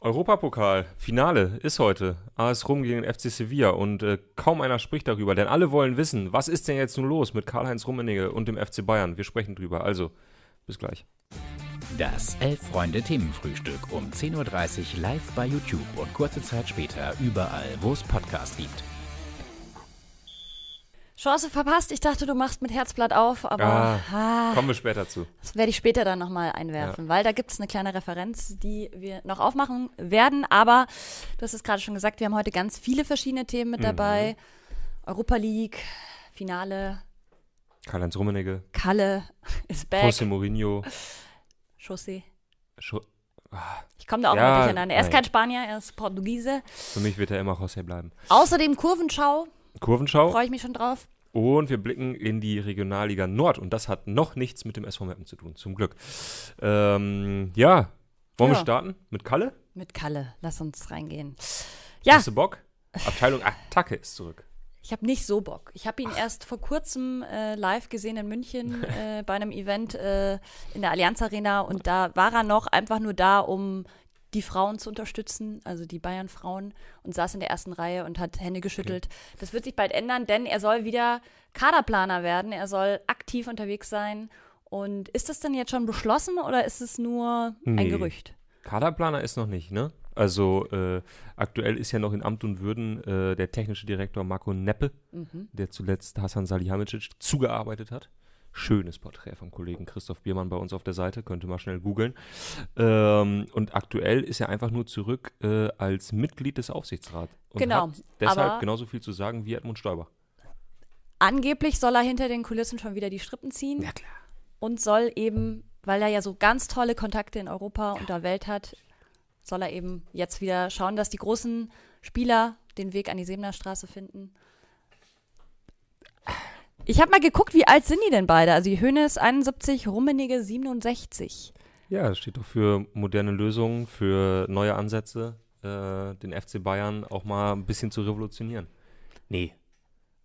Europapokal, Finale ist heute. AS Rom gegen FC Sevilla und äh, kaum einer spricht darüber, denn alle wollen wissen, was ist denn jetzt nun los mit Karl-Heinz Rummenigge und dem FC Bayern? Wir sprechen drüber. Also, bis gleich. Das Elf-Freunde-Themenfrühstück um 10.30 Uhr live bei YouTube und kurze Zeit später überall, wo es Podcasts gibt. Chance verpasst. Ich dachte, du machst mit Herzblatt auf, aber Ah, ah, Kommen wir später zu. das werde ich später dann nochmal einwerfen, weil da gibt es eine kleine Referenz, die wir noch aufmachen werden. Aber du hast es gerade schon gesagt, wir haben heute ganz viele verschiedene Themen mit dabei. Europa League, Finale, Karl-Heinz Rummenigge, Kalle ist back, José Mourinho. Chaussee. Scho Ich komme da auch Ja, mal durcheinander. Er ist nein. kein Spanier, er ist Portugiese. Für mich wird er immer José bleiben. Außerdem Kurvenschau, Kurvenschau. freue ich mich schon drauf. Und wir blicken in die Regionalliga Nord. Und das hat noch nichts mit dem SV Meppen zu tun, zum Glück. Ähm, ja, wollen wir Ja. starten mit Kalle? Mit Kalle, lass uns reingehen. Ja, Hast du Bock? Abteilung Attacke ist zurück. Ich habe nicht so Bock. Ich habe ihn erst vor kurzem äh, live gesehen in München äh, bei einem Event äh, in der Allianz Arena und da war er noch einfach nur da, um die Frauen zu unterstützen, also die Bayern-Frauen und saß in der ersten Reihe und hat Hände geschüttelt. Das wird sich bald ändern, denn er soll wieder Kaderplaner werden. Er soll aktiv unterwegs sein. Und ist das denn jetzt schon beschlossen oder ist es nur ein Nee. Gerücht? Kaderplaner ist noch nicht, ne? Also äh, aktuell ist ja noch in Amt und Würden äh, der technische Direktor Marco Neppe, Mhm. der zuletzt Hasan Salihamidzic zugearbeitet hat. Schönes Porträt vom Kollegen Christoph Biermann bei uns auf der Seite, könnt ihr mal schnell googeln. Ähm, und aktuell ist er einfach nur zurück äh, als Mitglied des Aufsichtsrats. Und Genau, Hat deshalb genauso viel zu sagen wie Edmund Stoiber. Angeblich soll er hinter den Kulissen schon wieder die Strippen ziehen. Ja, klar. und soll eben, weil er ja so ganz tolle Kontakte in Europa und der Welt hat, soll er eben jetzt wieder schauen, dass die großen Spieler den Weg an die Sebener finden. Ich habe mal geguckt, wie alt sind die denn beide? Also die Höhne ist 71, Rummenigge 67. Ja, das steht doch für moderne Lösungen, für neue Ansätze, äh, den FC Bayern auch mal ein bisschen zu revolutionieren. Nee.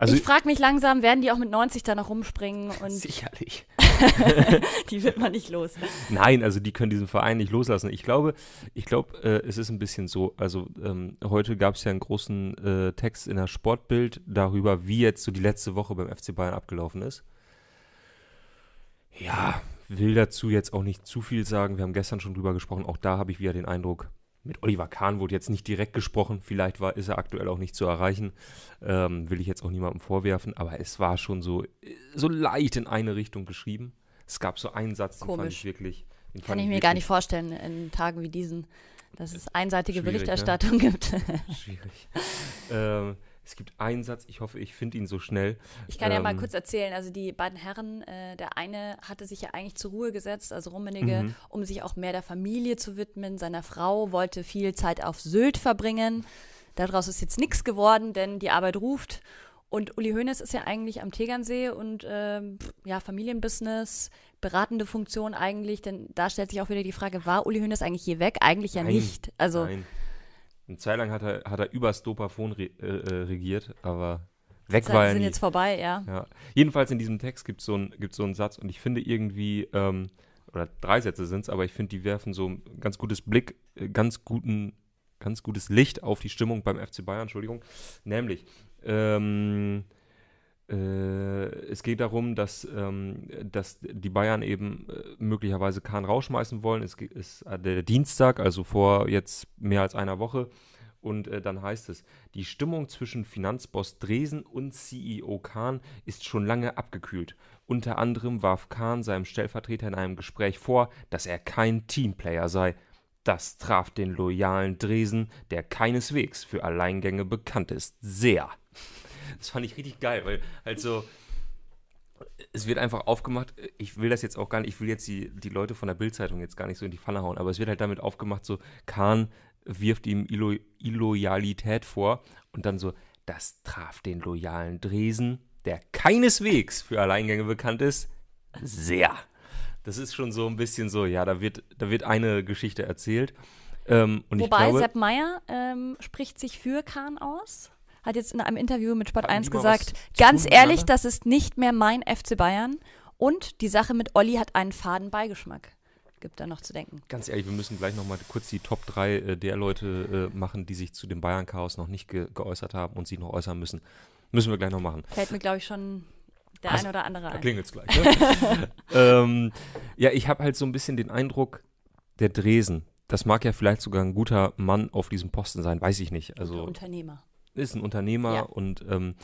Also ich frage mich langsam, werden die auch mit 90 da noch rumspringen sicherlich. die wird man nicht los. Nein, also die können diesen Verein nicht loslassen. Ich glaube, ich glaube, äh, es ist ein bisschen so. Also ähm, heute gab es ja einen großen äh, Text in der Sportbild darüber, wie jetzt so die letzte Woche beim FC Bayern abgelaufen ist. Ja, will dazu jetzt auch nicht zu viel sagen. Wir haben gestern schon drüber gesprochen. Auch da habe ich wieder den Eindruck, mit Oliver Kahn wurde jetzt nicht direkt gesprochen. Vielleicht war, ist er aktuell auch nicht zu erreichen. Ähm, will ich jetzt auch niemandem vorwerfen. Aber es war schon so, so leicht in eine Richtung geschrieben. Es gab so einen Satz, den fand Komisch. ich wirklich. Den Kann fand ich mir gar nicht vorstellen in Tagen wie diesen, dass es einseitige Schwierig, ne? Berichterstattung gibt. Schwierig. ähm, es gibt einen Satz, ich hoffe, ich finde ihn so schnell. Ich kann ja mal Ähm, kurz erzählen, also die beiden Herren, äh, der eine hatte sich ja eigentlich zur Ruhe gesetzt, also Rummenigge, Mhm. um sich auch mehr der Familie zu widmen. Seiner Frau wollte viel Zeit auf Sylt verbringen. Daraus ist jetzt nichts geworden, denn die Arbeit ruft. Und Uli Hoeneß ist ja eigentlich am Tegernsee und ähm, pff, ja, Familienbusiness, beratende Funktion eigentlich, denn da stellt sich auch wieder die Frage, war Uli Hoeneß eigentlich je weg? Eigentlich ja Nein, nicht. Also Nein. Eine Zeit lang hat er, hat er übers Dopafon re, äh, äh, regiert, aber weg war Zeiten er sind nie. jetzt vorbei, ja. Ja. Jedenfalls in diesem Text gibt es so, ein, gibt's so einen Satz und ich finde irgendwie, ähm, oder drei Sätze sind es, aber ich finde, die werfen so ein ganz gutes Blick, äh, ganz guten, ganz gutes Licht auf die Stimmung beim FC Bayern, Entschuldigung. Nämlich, ähm, äh, es geht darum, dass, ähm, dass die Bayern eben äh, möglicherweise Kahn rausschmeißen wollen. Es ist äh, der Dienstag, also vor jetzt mehr als einer Woche. Und äh, dann heißt es, die Stimmung zwischen Finanzboss Dresen und CEO Kahn ist schon lange abgekühlt. Unter anderem warf Kahn seinem Stellvertreter in einem Gespräch vor, dass er kein Teamplayer sei. Das traf den loyalen Dresen, der keineswegs für Alleingänge bekannt ist, sehr. Das fand ich richtig geil, weil also es wird einfach aufgemacht, ich will das jetzt auch gar nicht, ich will jetzt die, die Leute von der Bildzeitung jetzt gar nicht so in die Pfanne hauen, aber es wird halt damit aufgemacht, so Kahn wirft ihm Illo Illoyalität vor und dann so, das traf den loyalen Dresen, der keineswegs für Alleingänge bekannt ist, sehr. Das ist schon so ein bisschen so, ja, da wird, da wird eine Geschichte erzählt. Ähm, und Wobei glaube, Sepp Meyer ähm, spricht sich für Kahn aus. Hat jetzt in einem Interview mit Sport Hatten 1 die mal was gesagt, ganz tun ehrlich, das ist nicht mehr mein FC Bayern. Und die Sache mit Olli hat einen faden Beigeschmack. gibt da noch zu denken. Ganz ehrlich, wir müssen gleich nochmal kurz die Top 3 äh, der Leute äh, machen, die sich zu dem Bayern-Chaos noch nicht ge geäußert haben und sie noch äußern müssen. Müssen wir gleich noch machen. Fällt mir, glaube ich, schon der Hast- ein oder andere Da ein. klingelt's gleich. Ne? ähm, ja, ich habe halt so ein bisschen den Eindruck, der Dresen, das mag ja vielleicht sogar ein guter Mann auf diesem Posten sein, weiß ich nicht. Guter Also Unternehmer. Ist ein Unternehmer Ja. und ähm,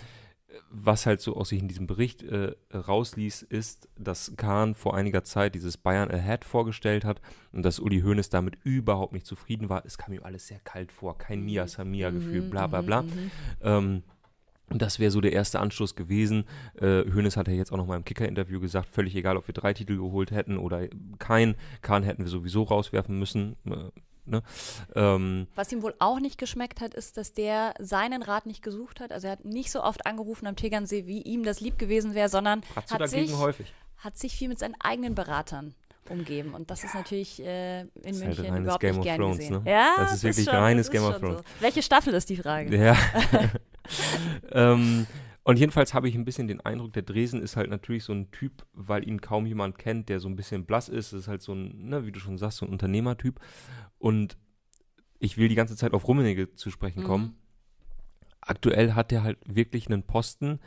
was halt so aus sich in diesem Bericht äh, rausließ, ist, dass Kahn vor einiger Zeit dieses Bayern Ahead vorgestellt hat und dass Uli Hoeneß damit überhaupt nicht zufrieden war. Es kam ihm alles sehr kalt vor, kein Mia Samia-Gefühl, Mhm, bla bla mhm, bla. mhm. Ähm, und das wäre so der erste Anstoß gewesen. Äh, Hoeneß hat ja jetzt auch noch mal im Kicker-Interview gesagt, völlig egal, ob wir drei Titel geholt hätten oder keinen. Kahn hätten wir sowieso rauswerfen müssen. Äh, ne? ähm, Was ihm wohl auch nicht geschmeckt hat, ist, dass der seinen Rat nicht gesucht hat. Also er hat nicht so oft angerufen am Tegernsee, wie ihm das lieb gewesen wäre, sondern hat sich, häufig? hat sich viel mit seinen eigenen Beratern umgeben. Und das ist natürlich äh, in ist halt München reines überhaupt Game nicht gern Thrones, gesehen. ne? Ja, Das ist wirklich schon, reines das Game ist of Thrones. So. Welche Staffel ist die Frage? Ja. ähm, und jedenfalls habe ich ein bisschen den Eindruck, der Dresen ist halt natürlich so ein Typ, weil ihn kaum jemand kennt, der so ein bisschen blass ist. Das ist halt so ein, ne, wie du schon sagst, so ein Unternehmertyp. Und ich will die ganze Zeit auf Rummenigge zu sprechen kommen. Mhm. Aktuell hat er halt wirklich einen Posten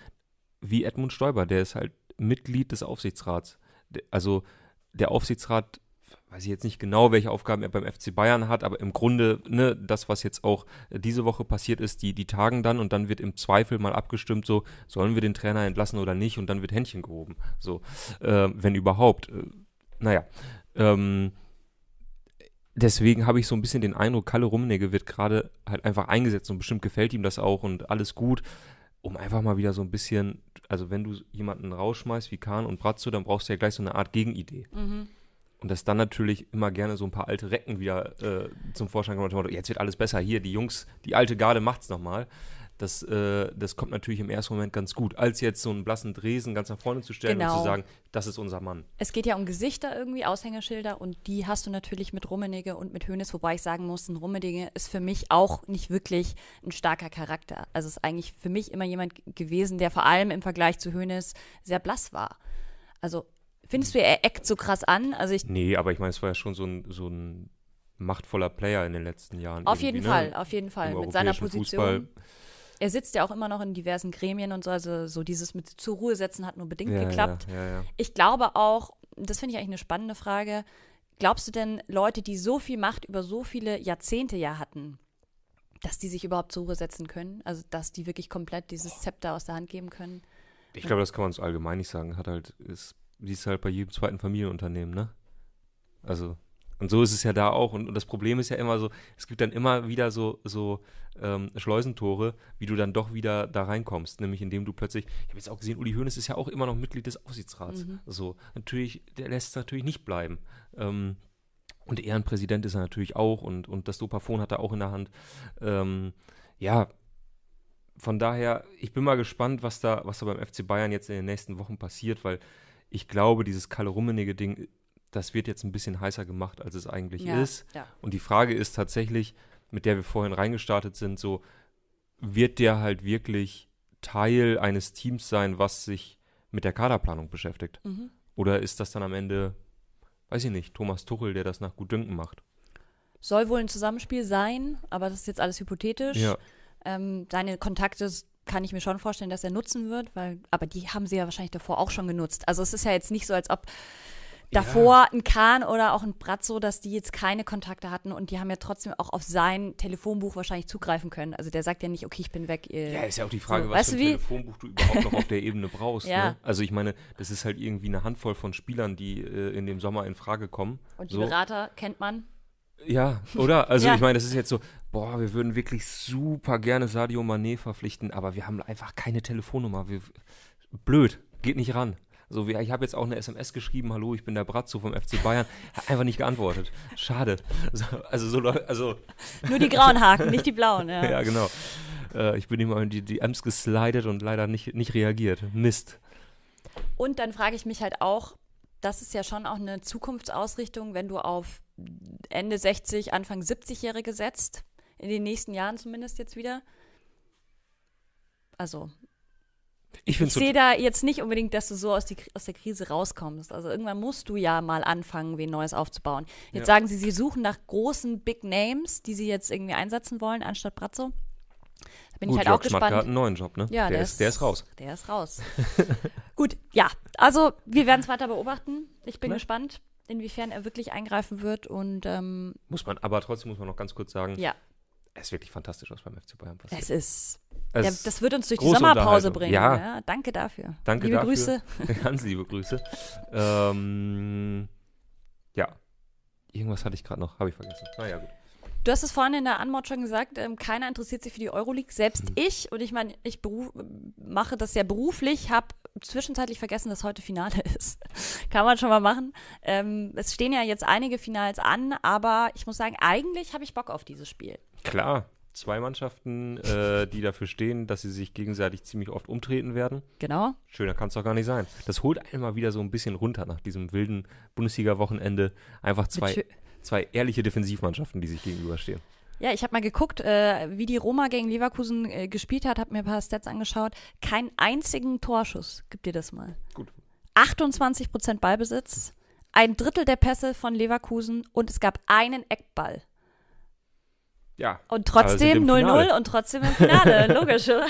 wie Edmund Stoiber. Der ist halt Mitglied des Aufsichtsrats. Also der Aufsichtsrat, weiß ich jetzt nicht genau, welche Aufgaben er beim FC Bayern hat, aber im Grunde, ne, das, was jetzt auch äh, diese Woche passiert ist, die, die tagen dann und dann wird im Zweifel mal abgestimmt, so, sollen wir den Trainer entlassen oder nicht und dann wird Händchen gehoben. So, äh, wenn überhaupt. Äh, naja. Ähm, deswegen habe ich so ein bisschen den Eindruck, Kalle Rummenigge wird gerade halt einfach eingesetzt und bestimmt gefällt ihm das auch und alles gut, um einfach mal wieder so ein bisschen, also wenn du jemanden rausschmeißt wie Kahn und Brazzo, dann brauchst du ja gleich so eine Art Gegenidee. Mhm. Und dass dann natürlich immer gerne so ein paar alte Recken wieder äh, zum Vorschein kommen. und Jetzt wird alles besser. Hier, die Jungs, die alte Garde macht's nochmal. Das, äh, das kommt natürlich im ersten Moment ganz gut. Als jetzt so einen blassen Dresen ganz nach vorne zu stellen und Genau. zu sagen, das ist unser Mann. Es geht ja um Gesichter irgendwie, Aushängeschilder und die hast du natürlich mit Rummenigge und mit Hönes, wobei ich sagen muss, ein Rummenigge ist für mich auch nicht wirklich ein starker Charakter. Also ist eigentlich für mich immer jemand gewesen, der vor allem im Vergleich zu Hönes sehr blass war. Also findest du, er eckt so krass an? Also ich Nee, aber ich meine, es war ja schon so ein, so ein machtvoller Player in den letzten Jahren. auf jeden ne? Fall, auf jeden Fall Im mit seiner Position. Fußball. Er sitzt ja auch immer noch in diversen Gremien und so, also so dieses mit zur Ruhe setzen hat nur bedingt Ja, geklappt. Ja, ja. Ich glaube auch, das finde ich eigentlich eine spannende Frage, glaubst du denn, Leute, die so viel Macht über so viele Jahrzehnte ja hatten, dass die sich überhaupt zur Ruhe setzen können? Also, dass die wirklich komplett dieses Zepter aus der Hand geben können? Ich glaube, das kann man so allgemein nicht sagen. Hat halt, ist, siehst du halt bei jedem zweiten Familienunternehmen, ne? Also, und so ist es ja da auch. Und, und das Problem ist ja immer so, es gibt dann immer wieder so, so ähm, Schleusentore, wie du dann doch wieder da reinkommst. Nämlich indem du plötzlich, ich habe jetzt auch gesehen, Uli Hoeneß ist ja auch immer noch Mitglied des Aufsichtsrats. So, natürlich, der lässt es natürlich nicht bleiben. Ähm, und Ehrenpräsident ist er natürlich auch und, und das Dopafon hat er auch in der Hand. Ähm, ja, von daher, ich bin mal gespannt, was da, was da beim FC Bayern jetzt in den nächsten Wochen passiert, weil ich glaube, dieses Kalle Rummenigge Ding, das wird jetzt ein bisschen heißer gemacht, als es eigentlich ist. ja. Und die Frage ist tatsächlich, mit der wir vorhin reingestartet sind, so, wird der halt wirklich Teil eines Teams sein, was sich mit der Kaderplanung beschäftigt? Mhm. Oder ist das dann am Ende, weiß ich nicht, Thomas Tuchel, der das nach Gutdünken macht? Soll wohl ein Zusammenspiel sein, aber das ist jetzt alles hypothetisch. Ja. Ähm, seine Kontakte kann ich mir schon vorstellen, dass er nutzen wird, weil, aber die haben sie ja wahrscheinlich davor auch schon genutzt. Also es ist ja jetzt nicht so, als ob davor ein Kahn oder auch ein Bratzo, dass die jetzt keine Kontakte hatten und die haben ja trotzdem auch auf sein Telefonbuch wahrscheinlich zugreifen können. Also der sagt ja nicht, okay, ich bin weg. Ihr, Ja, ist ja auch die Frage, So, was für ein wie? Telefonbuch du überhaupt noch auf der Ebene brauchst. Ja. Ne? Also ich meine, das ist halt irgendwie eine Handvoll von Spielern, die äh, in dem Sommer in Frage kommen. und die so. Berater kennt man. Ja, oder? Also Ja. ich meine, das ist jetzt so, boah, wir würden wirklich super gerne Sadio Mané verpflichten, aber wir haben einfach keine Telefonnummer. Wir, blöd, geht nicht ran. So, wie, ich habe jetzt auch eine SMS geschrieben, hallo, ich bin der Bratzo vom FC Bayern, hat einfach nicht geantwortet. Schade. So, also so, also Nur die grauen Haken, nicht die blauen. Ja. ja, genau. Äh, ich bin ihm in die DMs geslidet und leider nicht, nicht reagiert. Mist. Und dann frage ich mich halt auch, das ist ja schon auch eine Zukunftsausrichtung, wenn du auf Ende 60, Anfang 70-Jährige setzt, in den nächsten Jahren zumindest jetzt wieder. Also, Ich Ich sehe da jetzt nicht unbedingt, dass du so aus, die, aus der Krise rauskommst. Also irgendwann musst du ja mal anfangen, wen Neues aufzubauen. Jetzt Ja. sagen sie, sie suchen nach großen Big Names, die sie jetzt irgendwie einsetzen wollen, anstatt Brazzo. Da bin gut, ich halt Jörg auch Schmatke hat gespannt. einen neuen Job, ne? Ja, der, ist, der ist raus. Der ist raus. Gut, ja. Also wir werden es weiter beobachten. Ich bin Ne? gespannt, inwiefern er wirklich eingreifen wird. Und ähm, Muss man, aber trotzdem muss man noch ganz kurz sagen, ja, es ist wirklich fantastisch, was beim FC Bayern passiert. es ist. Es Ja, das wird uns durch die Sommerpause bringen. Ja. Ja. danke dafür. Danke Liebe dafür. Grüße. Ganz liebe Grüße. Ähm, ja. Irgendwas hatte ich gerade noch, habe ich vergessen. Naja, gut. Du hast es vorhin in der Anmod schon gesagt, ähm, keiner interessiert sich für die Euroleague, selbst Hm. ich. Und ich meine, ich beruf, mache das ja beruflich, habe zwischenzeitlich vergessen, dass heute Finale ist. Kann man schon mal machen. Ähm, es stehen ja jetzt einige Finals an, aber ich muss sagen, eigentlich habe ich Bock auf dieses Spiel. Klar, zwei Mannschaften, äh, die dafür stehen, dass sie sich gegenseitig ziemlich oft umtreten werden. Genau. Schöner kann es doch gar nicht sein. Das holt einen mal wieder so ein bisschen runter nach diesem wilden Bundesliga-Wochenende. Einfach zwei, zwei ehrliche Defensivmannschaften, die sich gegenüberstehen. Ja, ich habe mal geguckt, äh, wie die Roma gegen Leverkusen äh, gespielt hat, habe mir ein paar Stats angeschaut. Keinen einzigen Torschuss. Gib dir das mal. Gut. 28 Prozent Ballbesitz, ein Drittel der Pässe von Leverkusen und es gab einen Eckball. Ja. Und trotzdem im 0-0 Finale. und trotzdem im Finale. Logisch, oder?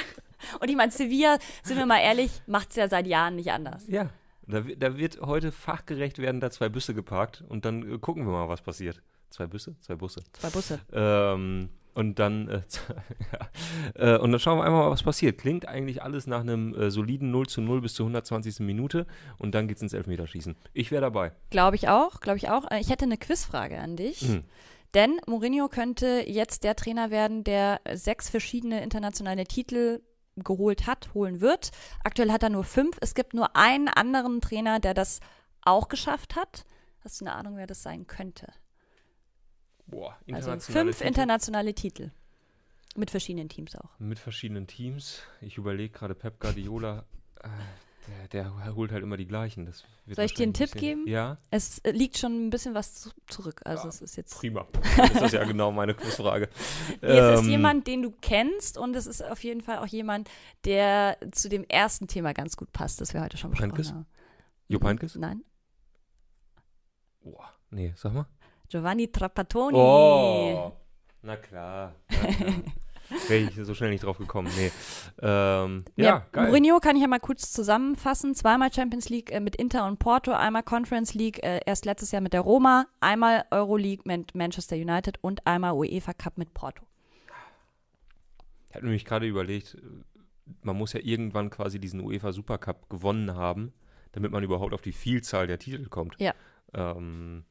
Und ich meine, Sevilla, sind wir mal ehrlich, macht es ja seit Jahren nicht anders. Ja. Da, da wird heute fachgerecht werden da zwei Busse geparkt und dann äh, gucken wir mal, was passiert. Zwei Busse? Zwei Busse. Zwei Busse. Ähm, und dann, äh, ja. äh, und dann schauen wir einmal mal, was passiert. Klingt eigentlich alles nach einem äh, soliden 0 zu 0 bis zur 120. Minute und dann geht's ins Elfmeterschießen. Ich wäre dabei. Glaube ich auch, glaube ich auch. Äh, Ich hätte eine Quizfrage an dich. Mhm. Denn Mourinho könnte jetzt der Trainer werden, der sechs verschiedene internationale Titel geholt hat, holen wird. Aktuell hat er nur fünf. Es gibt nur einen anderen Trainer, der das auch geschafft hat. Hast du eine Ahnung, wer das sein könnte? Boah, Also internationale fünf Titel internationale Titel. Mit verschiedenen Teams auch. mit verschiedenen Teams. Ich überlege gerade Pep Guardiola. Äh, der, der holt halt immer die gleichen. Das Soll ich dir einen Tipp geben? Ja, Es liegt schon ein bisschen was zu zurück. Also Ja, es ist jetzt. prima. Dann ist das ja genau meine Quizfrage. Nee, es ist Ähm, jemand, den du kennst und es ist auf jeden Fall auch jemand, der zu dem ersten Thema ganz gut passt, das wir heute schon besprochen Heynckes? haben. Jupp Heynckes? Nein. Boah, nee, sag mal. Giovanni Trapattoni. Oh, na klar. Na klar. Wäre ich so schnell nicht drauf gekommen. Nee. Ähm, ja, geil. Mourinho kann ich ja mal kurz zusammenfassen. Zweimal Champions League äh, mit Inter und Porto, einmal Conference League, äh, erst letztes Jahr mit der Roma, einmal Euroleague mit Manchester United und einmal UEFA Cup mit Porto. Ich habe nämlich gerade überlegt, man muss ja irgendwann quasi diesen UEFA Supercup gewonnen haben, damit man überhaupt auf die Vielzahl der Titel kommt. Ja. Ähm,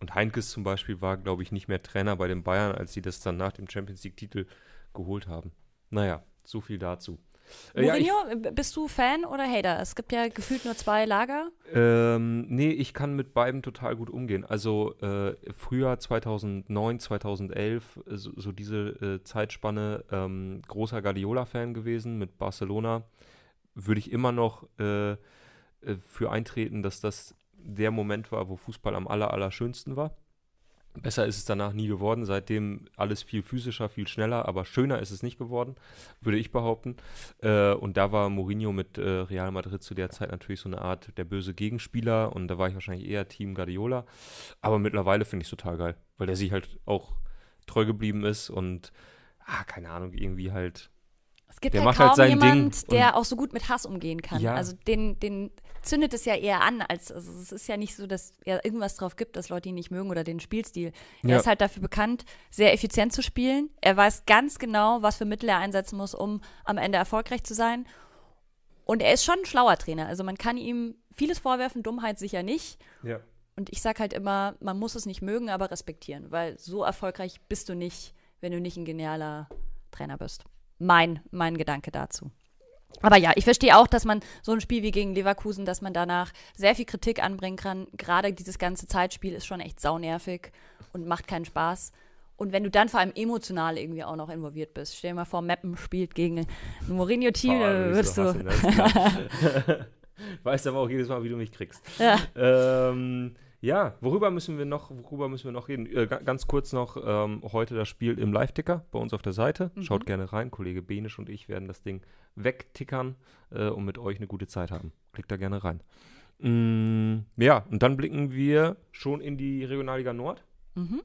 und Heinkes zum Beispiel war, glaube ich, nicht mehr Trainer bei den Bayern, als sie das dann nach dem Champions League-Titel geholt haben. Naja, so viel dazu. Äh, ja, ich, Mourinho, bist du Fan oder Hater? Es gibt ja gefühlt nur zwei Lager. ähm, nee, ich kann mit beiden total gut umgehen. Also äh, Frühjahr 2009, 2011, äh, so, so diese äh, Zeitspanne, ähm, großer Guardiola-Fan gewesen mit Barcelona, würde ich immer noch äh, äh, für eintreten, dass das der Moment war, wo Fußball am aller, allerschönsten war. Besser ist es danach nie geworden, seitdem alles viel physischer, viel schneller, aber schöner ist es nicht geworden, würde ich behaupten. Äh, und da war Mourinho mit äh, Real Madrid zu der Zeit natürlich so eine Art der böse Gegenspieler und da war ich wahrscheinlich eher Team Guardiola. Aber mittlerweile finde ich es total geil, weil der sich halt auch treu geblieben ist und, ah, keine Ahnung, irgendwie halt Es gibt Der halt kaum halt jemand, Ding der auch so gut mit Hass umgehen kann. Ja. Also den, den zündet es ja eher an, als also es ist ja nicht so, dass er irgendwas drauf gibt, dass Leute ihn nicht mögen oder den Spielstil. Er Ja. ist halt dafür bekannt, sehr effizient zu spielen. Er weiß ganz genau, was für Mittel er einsetzen muss, um am Ende erfolgreich zu sein. Und er ist schon ein schlauer Trainer. Also man kann ihm vieles vorwerfen, Dummheit sicher nicht. Ja. Und ich sag halt immer, man muss es nicht mögen, aber respektieren, weil so erfolgreich bist du nicht, wenn du nicht ein genialer Trainer bist. Mein, mein Gedanke dazu. Aber ja, ich verstehe auch, dass man so ein Spiel wie gegen Leverkusen, dass man danach sehr viel Kritik anbringen kann. Gerade dieses ganze Zeitspiel ist schon echt saunervig und macht keinen Spaß. Und wenn du dann vor allem emotional irgendwie auch noch involviert bist, stell dir mal vor, Meppen spielt gegen ein Mourinho-Team, Boah, dann wirst du. hasse, ne? Weißt aber auch jedes Mal, wie du mich kriegst. Ja. Ähm, Ja, worüber müssen wir noch, worüber müssen wir noch reden? Äh, ga- ganz kurz noch, ähm, heute das Spiel im Live-Ticker bei uns auf der Seite. Mhm. Schaut gerne rein. Kollege Benisch und ich werden das Ding wegtickern äh, und mit euch eine gute Zeit haben. Klickt da gerne rein. Mm, ja, und dann blicken wir schon in die Regionalliga Nord. Mhm.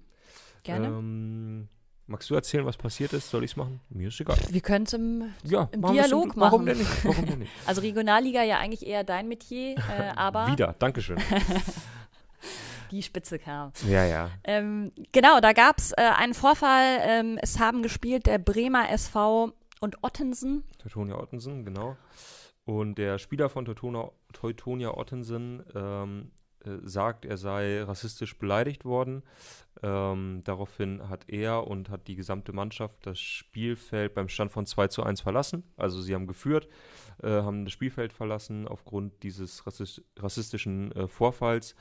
Gerne. Ähm, magst du erzählen, was passiert ist? Soll ich es machen? Mir ist egal. Wir können es im, Ja, im machen Dialog Warum machen. denn nicht? Warum denn nicht? Also Regionalliga ja eigentlich eher dein Metier, äh, aber Wieder, Dankeschön. die Spitze kam. ja, ja. Ähm, genau, da gab es äh, einen Vorfall. Ähm, es haben gespielt der Bremer SV und Ottensen. Teutonia Ottensen, genau. Und der Spieler von Teutona, Teutonia Ottensen ähm, äh, sagt, er sei rassistisch beleidigt worden. Ähm, daraufhin hat er und hat die gesamte Mannschaft das Spielfeld beim Stand von 2 zu 1 verlassen. Also sie haben geführt, äh, haben das Spielfeld verlassen aufgrund dieses rassis rassistischen äh, Vorfalls.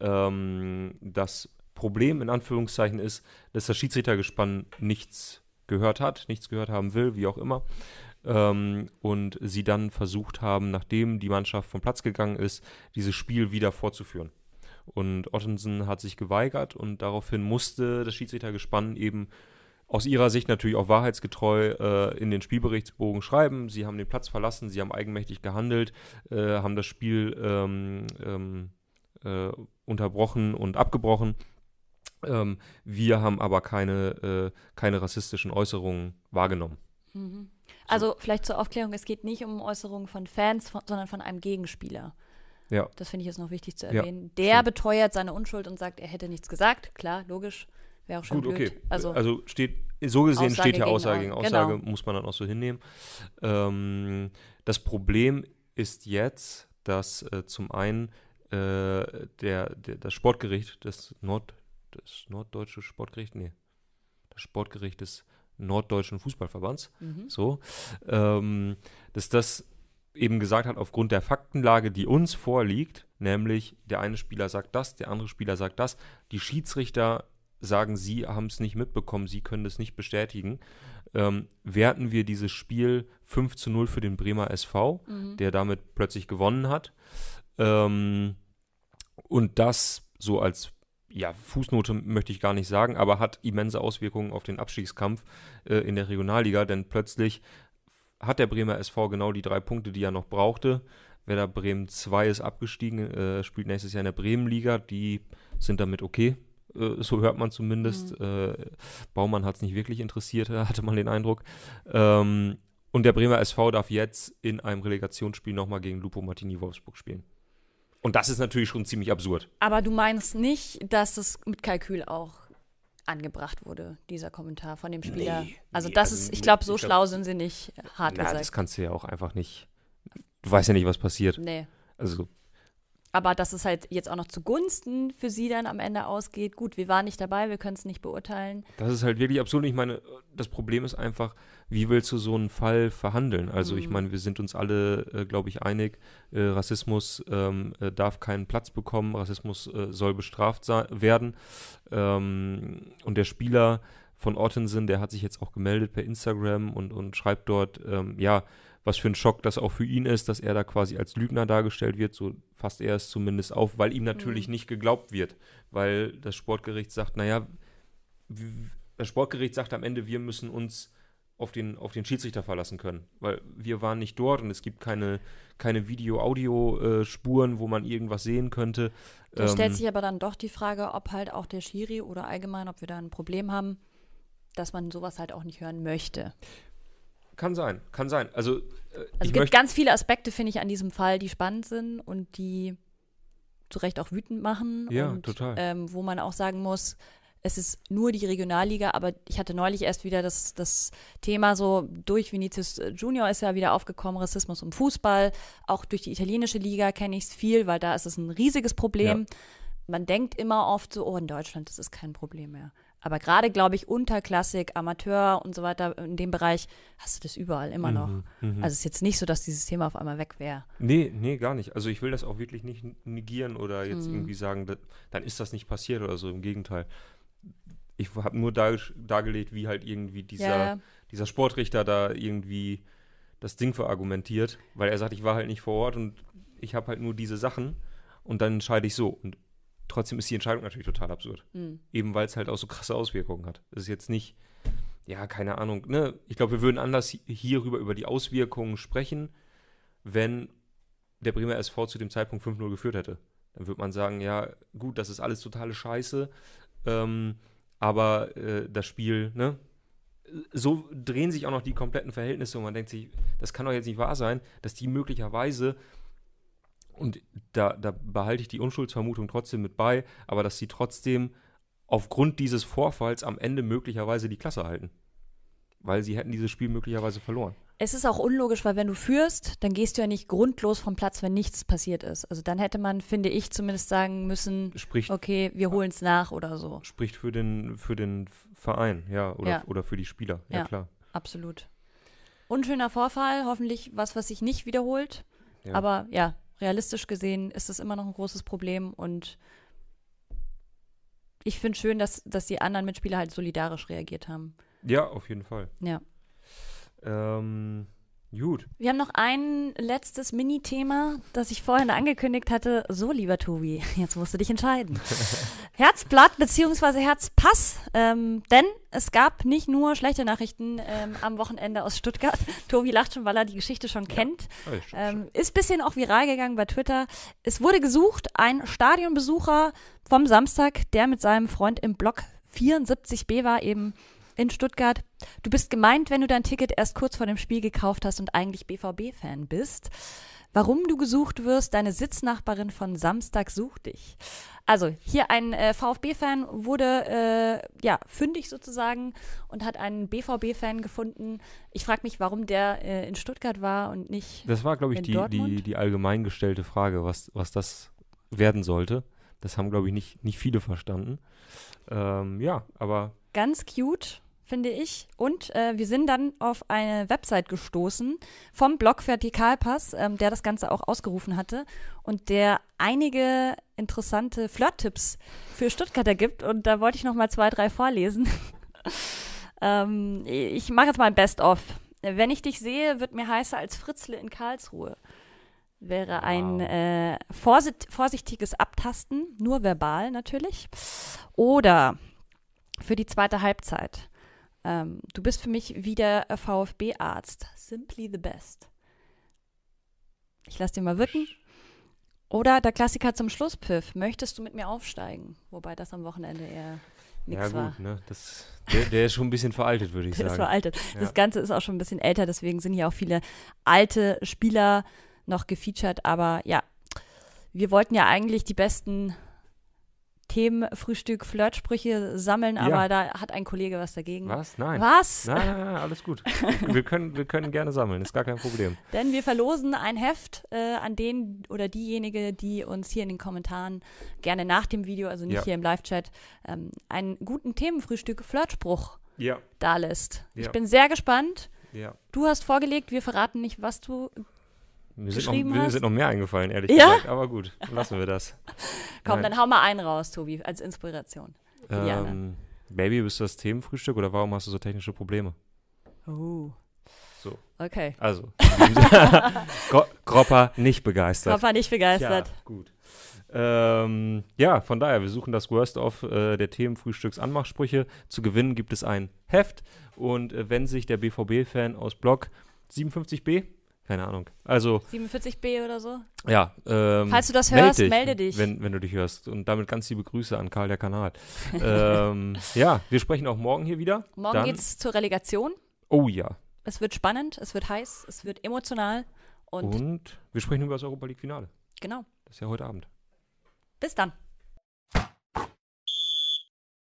Ähm, das Problem in Anführungszeichen ist, dass das Schiedsrichtergespann nichts gehört hat, nichts gehört haben will, wie auch immer. Ähm, und sie dann versucht haben, nachdem die Mannschaft vom Platz gegangen ist, dieses Spiel wieder fortzuführen. Und Ottensen hat sich geweigert und daraufhin musste das Schiedsrichtergespann eben aus ihrer Sicht natürlich auch wahrheitsgetreu äh, in den Spielberichtsbogen schreiben. Sie haben den Platz verlassen, sie haben eigenmächtig gehandelt, äh, haben das Spiel ähm, ähm, äh, unterbrochen und abgebrochen. Ähm, wir haben aber keine, äh, keine rassistischen Äußerungen wahrgenommen. Mhm. Also vielleicht zur Aufklärung, es geht nicht um Äußerungen von Fans, von, sondern von einem Gegenspieler. Ja. Das finde ich jetzt noch wichtig zu Ja, erwähnen. Der stimmt. beteuert seine Unschuld und sagt, er hätte nichts gesagt. Klar, logisch. Wäre auch schon Gut, blöd. okay. Also, Also, steht, so gesehen Aussage steht ja gegen Aussage Au- gegen genau. Aussage, muss man dann auch so hinnehmen. Ähm, das Problem ist jetzt, dass äh, zum einen äh, der, der, das Sportgericht des Nord, das norddeutsche Sportgericht, nee, das Sportgericht des Norddeutschen Fußballverbands, mhm. so, ähm, dass das eben gesagt hat, aufgrund der Faktenlage, die uns vorliegt, nämlich der eine Spieler sagt das, der andere Spieler sagt das, die Schiedsrichter sagen, sie haben es nicht mitbekommen, sie können das nicht bestätigen, ähm, werten wir dieses Spiel 5 zu 0 für den Bremer SV, Mhm. der damit plötzlich gewonnen hat. Ähm, und das so als ja, Fußnote möchte ich gar nicht sagen, aber hat immense Auswirkungen auf den Abstiegskampf äh, in der Regionalliga, denn plötzlich hat der Bremer SV genau die drei Punkte, die er noch brauchte. Werder Bremen 2 ist abgestiegen, äh, spielt nächstes Jahr in der Bremenliga, die sind damit okay. Äh, so hört man zumindest. Äh, Baumann hat es nicht wirklich interessiert, hatte man den Eindruck. Ähm, und der Bremer SV darf jetzt in einem Relegationsspiel nochmal gegen Lupo Martini Wolfsburg spielen. Und das ist natürlich schon ziemlich absurd. Aber du meinst nicht, dass es mit Kalkül auch angebracht wurde, dieser Kommentar von dem Spieler. Nee, also nee, das also ist, ich glaube, so ich glaub- schlau sind sie nicht, hart Na, das gesagt. kannst du ja auch einfach nicht. Du weißt ja nicht, was passiert. Nee. Also, Aber dass es halt jetzt auch noch zugunsten für sie dann am Ende ausgeht, gut, wir waren nicht dabei, wir können es nicht beurteilen. das ist halt wirklich absurd. Ich meine, das Problem ist einfach, wie willst du so einen Fall verhandeln? Also, ich Mhm. meine, wir sind uns alle, äh, glaube ich, einig, äh, Rassismus ähm, äh, darf keinen Platz bekommen, Rassismus äh, soll bestraft werden. Ähm, und der Spieler von Ottensen, der hat sich jetzt auch gemeldet per Instagram und, und schreibt dort, ähm, ja, was für ein Schock das auch für ihn ist, dass er da quasi als Lügner dargestellt wird, so fasst er es zumindest auf, weil ihm natürlich Mhm. nicht geglaubt wird, weil das Sportgericht sagt, naja, das Sportgericht sagt am Ende, wir müssen uns auf den, auf den Schiedsrichter verlassen können, weil wir waren nicht dort und es gibt keine, keine Video-Audio-Spuren, wo man irgendwas sehen könnte. Da Ähm, stellt sich aber dann doch die Frage, ob halt auch der Schiri oder allgemein, ob wir da ein Problem haben, dass man sowas halt auch nicht hören möchte. Kann sein, kann sein. Also, äh, Also es gibt ganz viele Aspekte, finde ich, an diesem Fall, die spannend sind und die zu Recht auch wütend machen. Ja, und, total. Ähm, wo man auch sagen muss, es ist nur die Regionalliga, aber ich hatte neulich erst wieder das, das Thema so durch Vinicius Junior ist ja wieder aufgekommen, Rassismus im Fußball. Auch durch die italienische Liga kenne ich es viel, weil da ist es ein riesiges Problem. Man denkt immer oft so, oh, in Deutschland, das ist kein Problem mehr. Aber gerade, glaube ich, Unterklassik, Amateur und so weiter, in dem Bereich hast du das überall immer noch. Mhm, mhm. Also es ist jetzt nicht so, dass dieses Thema auf einmal weg wäre. Nee, nee, gar nicht. Also ich will das auch wirklich nicht negieren oder jetzt Mhm. irgendwie sagen, dass, dann ist das nicht passiert oder so. Im Gegenteil. Ich habe nur dar, dargelegt, wie halt irgendwie dieser, Ja, dieser Sportrichter da irgendwie das Ding verargumentiert, weil er sagt, ich war halt nicht vor Ort und ich habe halt nur diese Sachen und dann entscheide ich so. Und trotzdem ist die Entscheidung natürlich total absurd. Hm. Eben weil es halt auch so krasse Auswirkungen hat. Es ist jetzt nicht, ja, keine Ahnung, ne? Ich glaube, wir würden anders hi- hierüber über die Auswirkungen sprechen, wenn der Bremer SV zu dem Zeitpunkt 5-0 geführt hätte. Dann würde man sagen, ja, gut, das ist alles totale Scheiße, ähm, aber äh, das Spiel, ne? So drehen sich auch noch die kompletten Verhältnisse und man denkt sich, das kann doch jetzt nicht wahr sein, dass die möglicherweise und da, da behalte ich die Unschuldsvermutung trotzdem mit bei, aber dass sie trotzdem aufgrund dieses Vorfalls am Ende möglicherweise die Klasse halten. Weil sie hätten dieses Spiel möglicherweise verloren. Es ist auch unlogisch, weil wenn du führst, dann gehst du ja nicht grundlos vom Platz, wenn nichts passiert ist. Also dann hätte man, finde ich, zumindest sagen müssen, Spricht, okay, wir holen es nach oder so. spricht für, den, für den Verein, ja, oder, Ja. oder für die Spieler, ja, Ja. klar. Absolut. Unschöner Vorfall, hoffentlich was, was sich nicht wiederholt. Ja. Aber ja, realistisch gesehen ist es immer noch ein großes Problem und ich finde schön, dass, dass die anderen Mitspieler halt solidarisch reagiert haben. Ja, auf jeden Fall. Ja. Ähm, gut. Wir haben noch ein letztes Mini-Thema, das ich vorhin angekündigt hatte. So, lieber Tobi, jetzt musst du dich entscheiden. Herzblatt beziehungsweise Herzpass, ähm, denn es gab nicht nur schlechte Nachrichten ähm, am Wochenende aus Stuttgart. Tobi lacht schon, weil er die Geschichte schon kennt. Ich- Ähm, ist bisschen auch viral gegangen bei Twitter. Es wurde gesucht, ein Stadionbesucher vom Samstag, der mit seinem Freund im Block 74b war, eben in Stuttgart. Du bist gemeint, wenn du dein Ticket erst kurz vor dem Spiel gekauft hast und eigentlich BVB-Fan bist. Warum du gesucht wirst, deine Sitznachbarin von Samstag sucht dich. Also, hier ein äh, VfB-Fan wurde äh, ja fündig sozusagen und hat einen BVB-Fan gefunden. Ich frage mich, warum der äh, in Stuttgart war und nicht Das war, glaube ich, die, die, die allgemein gestellte Frage, was, was das werden sollte. Das haben, glaube ich, nicht, nicht viele verstanden. Ähm, ja, aber ganz cute, finde ich. Und äh, wir sind dann auf eine Website gestoßen vom Blog Vertikalpass, ähm, der das Ganze auch ausgerufen hatte und der einige interessante Flirt-Tipps für Stuttgarter gibt. Und da wollte ich noch mal zwei, drei vorlesen. ähm, ich mache jetzt mal ein Best-of. Wenn ich dich sehe, wird mir heißer als Fritzle in Karlsruhe. Wäre ein Wow. äh, vorsicht vorsichtiges Abtasten, nur verbal natürlich. Oder für die zweite Halbzeit. Ähm, du bist für mich wie der VfB-Arzt. Simply the best. Ich lasse dir mal wirken. Oder der Klassiker zum Schlusspfiff. Möchtest du mit mir aufsteigen? Wobei das am Wochenende eher nichts ja war. gut, ne? Das, der, der ist schon ein bisschen veraltet, würde ich Der ist sagen. veraltet. Ja. Das Ganze ist auch schon ein bisschen älter, deswegen sind hier auch viele alte Spieler noch gefeatured. Aber ja, wir wollten ja eigentlich die besten Themen, Frühstück, Flirtsprüche sammeln, Ja. aber da hat ein Kollege was dagegen. Was? Nein. Was? Nein, nein, nein, alles gut. Wir können, wir können gerne sammeln, ist gar kein Problem. Denn wir verlosen ein Heft äh, an den oder diejenige, die uns hier in den Kommentaren gerne nach dem Video, also nicht Ja. hier im Live-Chat, ähm, einen guten Themenfrühstück, Flirtspruch Ja. da lässt. Ich Ja. bin sehr gespannt. Ja. Du hast vorgelegt, wir verraten nicht, was du. Mir sind, Geschrieben noch, mir hast? sind noch mehr eingefallen, ehrlich Ja? gesagt. Aber gut, lassen wir das. Komm, Nein. dann hau mal einen raus, Tobi, als Inspiration. Ähm, Baby, bist du das Themenfrühstück oder warum hast du so technische Probleme? Oh. So. Okay. Also, Gro Gropper nicht begeistert. Papa nicht begeistert. Ja, gut. Ähm, ja, von daher, wir suchen das Worst of äh, der Themenfrühstücks-Anmachsprüche. Zu gewinnen gibt es ein Heft. Und äh, wenn sich der BVB-Fan aus Block 57b, keine Ahnung, also 47b oder so. ja, ähm, Falls du das hörst, melde dich. Wenn, wenn du dich hörst. Und damit ganz liebe Grüße an Karl der Kanal. ähm, ja, wir sprechen auch morgen hier wieder. Morgen Dann, geht's zur Relegation. Oh ja. Es wird spannend, es wird heiß, es wird emotional. Und Und wir sprechen über das Europa League-Finale. genau. Das ist ja heute Abend. Bis dann.